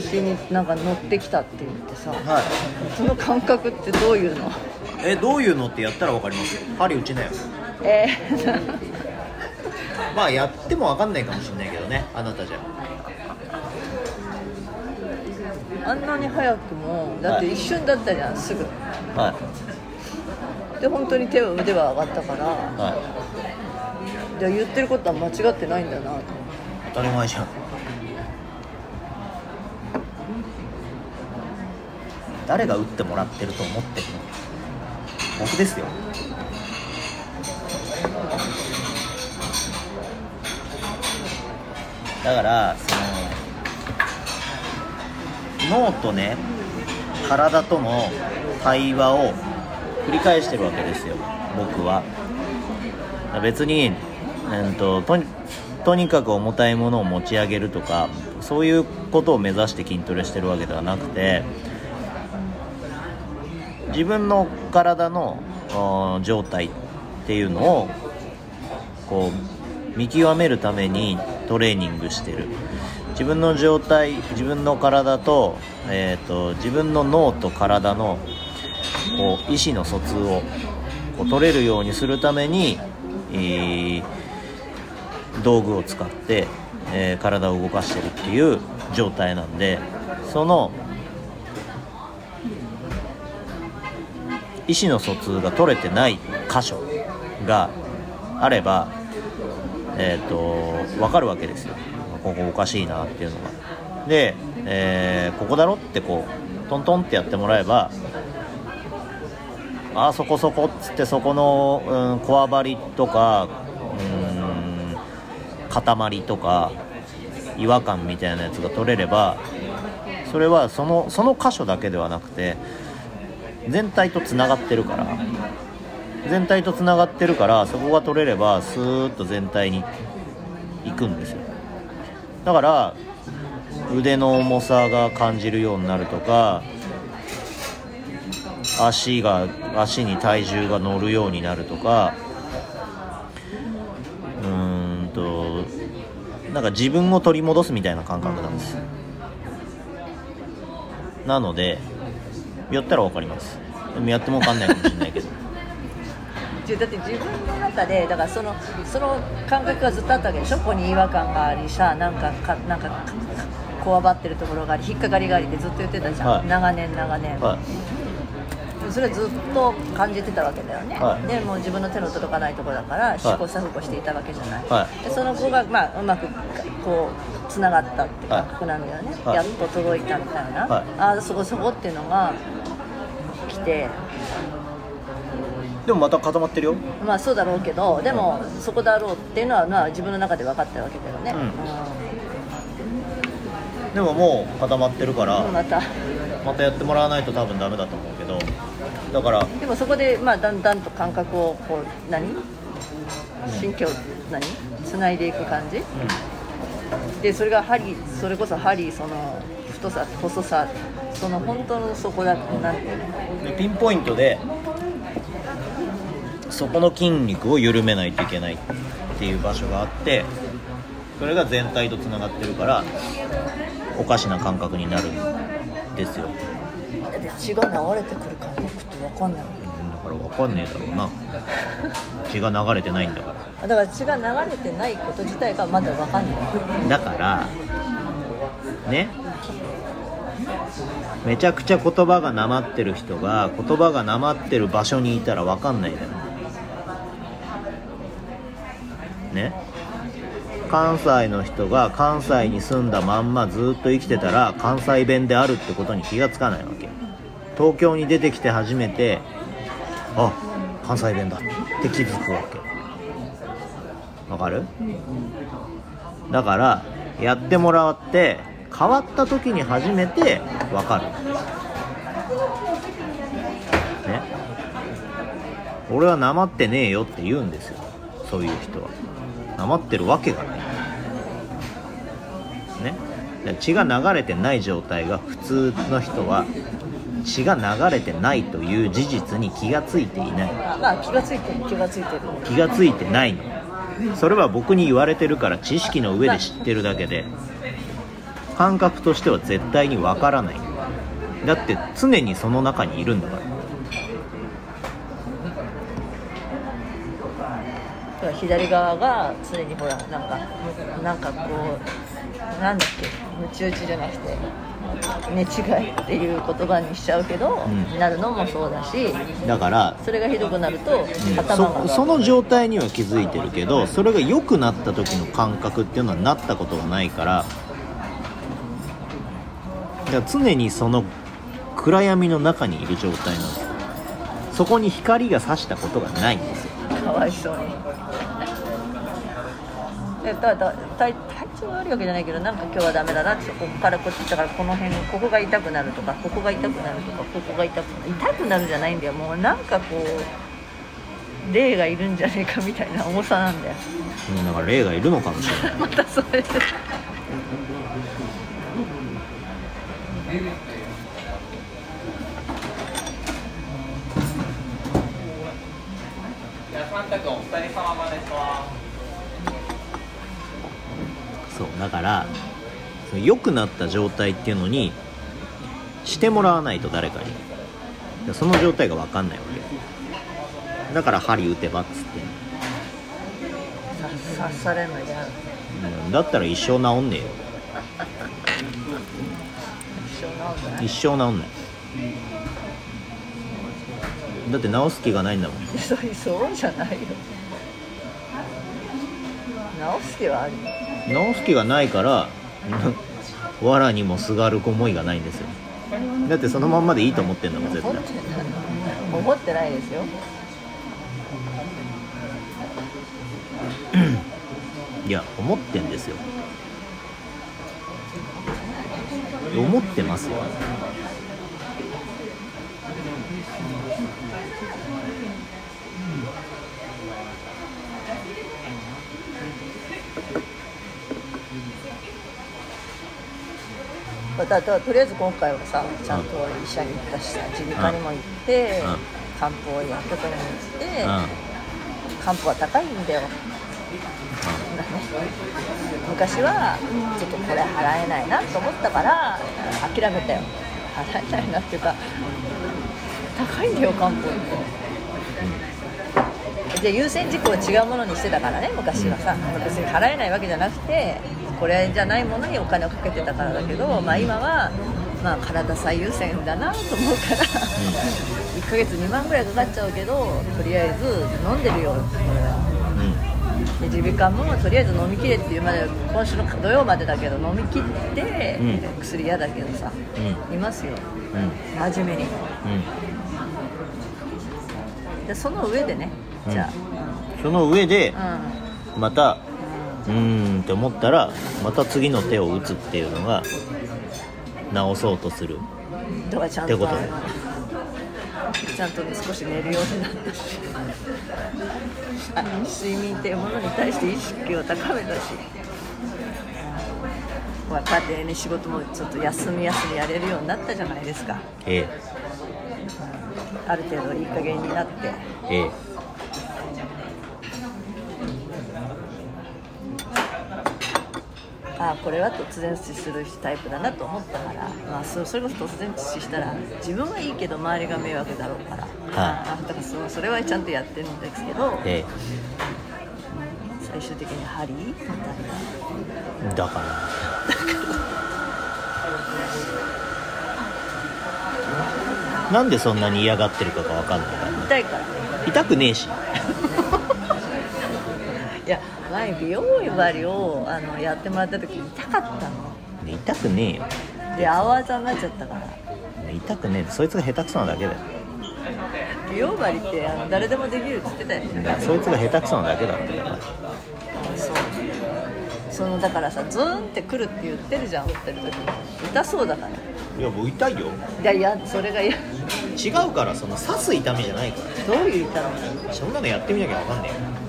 しになんか乗ってきたって言ってさはい。その感覚ってどういうの？えどういうのってやったら分かります？よ針打ちなよ。えー、まあやっても分かんないかもしれないけどねあなたじゃ。あんなに早くもだって一瞬だったじゃんすぐ。はい。で本当に手は腕は上がったからはい。じゃあ言ってることは間違ってないんだなと当たり前じゃん誰が打ってもらってると思ってるの僕ですよ。だからその脳とね体との対話を繰り返してるわけですよ。僕は。別に、うん、ととにとにかく重たいものを持ち上げるとかそういうことを目指して筋トレしてるわけではなくて自分の体の状態っていうのをこう見極めるためにトレーニングしてる。自分の状態自分の体と,、えー、と自分の脳と体のこう意思の疎通をこう取れるようにするために、えー道具を使って、えー体を動かしてるっていう状態なんでその意思の疎通が取れてない箇所があればえっ、と分かるわけですよ。ここおかしいなっていうのが。で、えーここだろってこうトントンってやってもらえばあそこそこっつってそこの、うん、こわばりとかうん塊とか違和感みたいなやつが取れればそれはそのその箇所だけではなくて全体とつながってるから。全体とつながってるからそこが取れればスーッと全体に行くんですよ。だから腕の重さが感じるようになるとか足が足に体重が乗るようになるとかうーんとなんか自分を取り戻すみたいな感覚なんです。なのでやったら分かります。でもやっても分かんないかもしれないけど。だって自分の中でだからそのその感覚がずっとあったわけでしょ？ここに違和感がありさなんかかなんかかこわばってるところがあり引っかかりがありってずっと言ってたじゃん、はい。長年長年、はい。それはずっと感じてたわけだよね、はい。でもう自分の手の届かないところだから試行錯誤していたわけじゃない、はでその子が、まあ、うまくこうつながったって感覚なんだよね、はい。やっと届いたみたいな、はい。ああそこそこっていうのが来て。でもまた固まってるよ。まあそうだろうけどでもそこだろうっていうのは、まあ、自分の中で分かってるわけだよね、うん。でももう固まってるからうんまた。またやってもらわないと多分ダメだと思うけどだからでもそこで、まあ、だんだんと感覚をこう何？心境何？つないでいく感じ？でそれが針それこそ針その太さ細さその本当のそこだなんていピンポイントでそこの筋肉を緩めないといけないっていう場所があってそれが全体とつながってるからおかしな感覚になるんですよ。だって血が流れてくる感覚って分かんない。うんだから分かんねえだろうな。血が流れてないんだから。だから血が流れてないこと自体がまだ分かんない。だからねめちゃくちゃ言葉がなまってる人が言葉がなまってる場所にいたら分かんないだろね？関西の人が関西に住んだまんまずっと生きてたら関西弁であるってことに気がつかないわけ東京に出てきて初めてあ関西弁だって気づくわけ。わかる？だからやってもらって変わった時に初めて分かる。ね。俺はなまってねえよって言うんですよ。そういう人は。なまってるわけがない。ね。血が流れてない状態が普通の人は血が流れてないという事実に気がついていない。まあ気がついてる気がついてる。気がついてないの。それは僕に言われてるから知識の上で知ってるだけで感覚としては絶対にわからない。だって常にその中にいるんだから。左側が常にほらなんかなんかこうなんだっけムチ打ちじゃなくて寝違いっていう言葉にしちゃうけど、うん。なるのもそうだしだからそれがひどくなると、頭がそその状態には気づいてるけどそれが良くなった時の感覚っていうのはなったことがないからだから常にその暗闇の中にいる状態なんです。よそこに光が差したことがないんですよ。かわいそうに。でだだ体体調が悪いわけじゃないけどなんか今日はダメだなってここからこっちだからこの辺ここが痛くなるとかここが痛くなるとかここが痛くなる。痛くなるじゃないんだよ。もうなんかこう霊がいるんじゃねえかみたいな重さなんだよ。うんだから霊がいるのかもしれない。またそれでサンタ君お二人様までとはそうだからその良くなった状態っていうのにしてもらわないと誰かに。でその状態が分かんないわけ。だから針打てばっつって、さ刺されるの嫌だうんだったら一生治んねえよ一生治ん。だ一生治んない。だって治す気がないんだもん。そうそうじゃないよ。直す気はあるよ。治す気がないから藁にもすがる思いがないんですよ。だってそのまんまでいいと思ってんだもん絶対。思ってないですよ。いや思ってんですよ思ってますよ。だとりあえず今回はさちゃんと医者に行ったしさ耳鼻科にも行ってうん。漢方薬局にも行ってうん。漢方は高いんだよ昔はちょっとこれ払えないなと思ったから諦めたよ。払えないなっていうか高いんだよ漢方って。じゃあ優先事項を違うものにしてたからね昔はさ。別に払えないわけじゃなくてこれじゃないものにお金をかけてたからだけど、まあ、今は、まあ、体最優先だなと思うから、1ヶ月2万ぐらいかかっちゃうけどとりあえず飲んでるよこれは。で耳鼻科もとりあえず飲みきれっていうまで今週の土曜までだけど飲み切って、うん。薬嫌だけどさ、ういますよ。うん。うん真面目に。うん。でその上でねうん。じゃその上であまたうーんって思ったらまた次の手を打つっていうのが治そうとする。ってことちゃんとね少し寝るようになった。し睡眠っていうものに対して意識を高めたし。家庭に仕事もちょっと休み休みやれるようになったじゃないですか。ええ。ある程度いい加減になって。え。あこれは突然死するタイプだなと思ったから、まあ、そそれこそ突然死したら自分はいいけど周りが迷惑だろうから、あだからそそれはちゃんとやってるんですけどえ最終的に針みたいえだから。なんでそんなに嫌がってるかが分かんない。か痛いから。痛くねえし。いや前美容針をあのやってもらった時痛かったの。痛くねえよ。で青あざになっちゃったから。痛くねえ。そいつが下手くそなだけだよ。美容針ってあの誰でもできるって言ってたよね。そいつが下手くそなだけだってそう。そのだからさズーンってくるって言ってるじゃん打ってる時痛そうだから。いやもう痛いよ。いやいやそれが嫌。違うからその刺す痛みじゃないから。どういう痛みそんなのやってみなきゃ分かんねえよ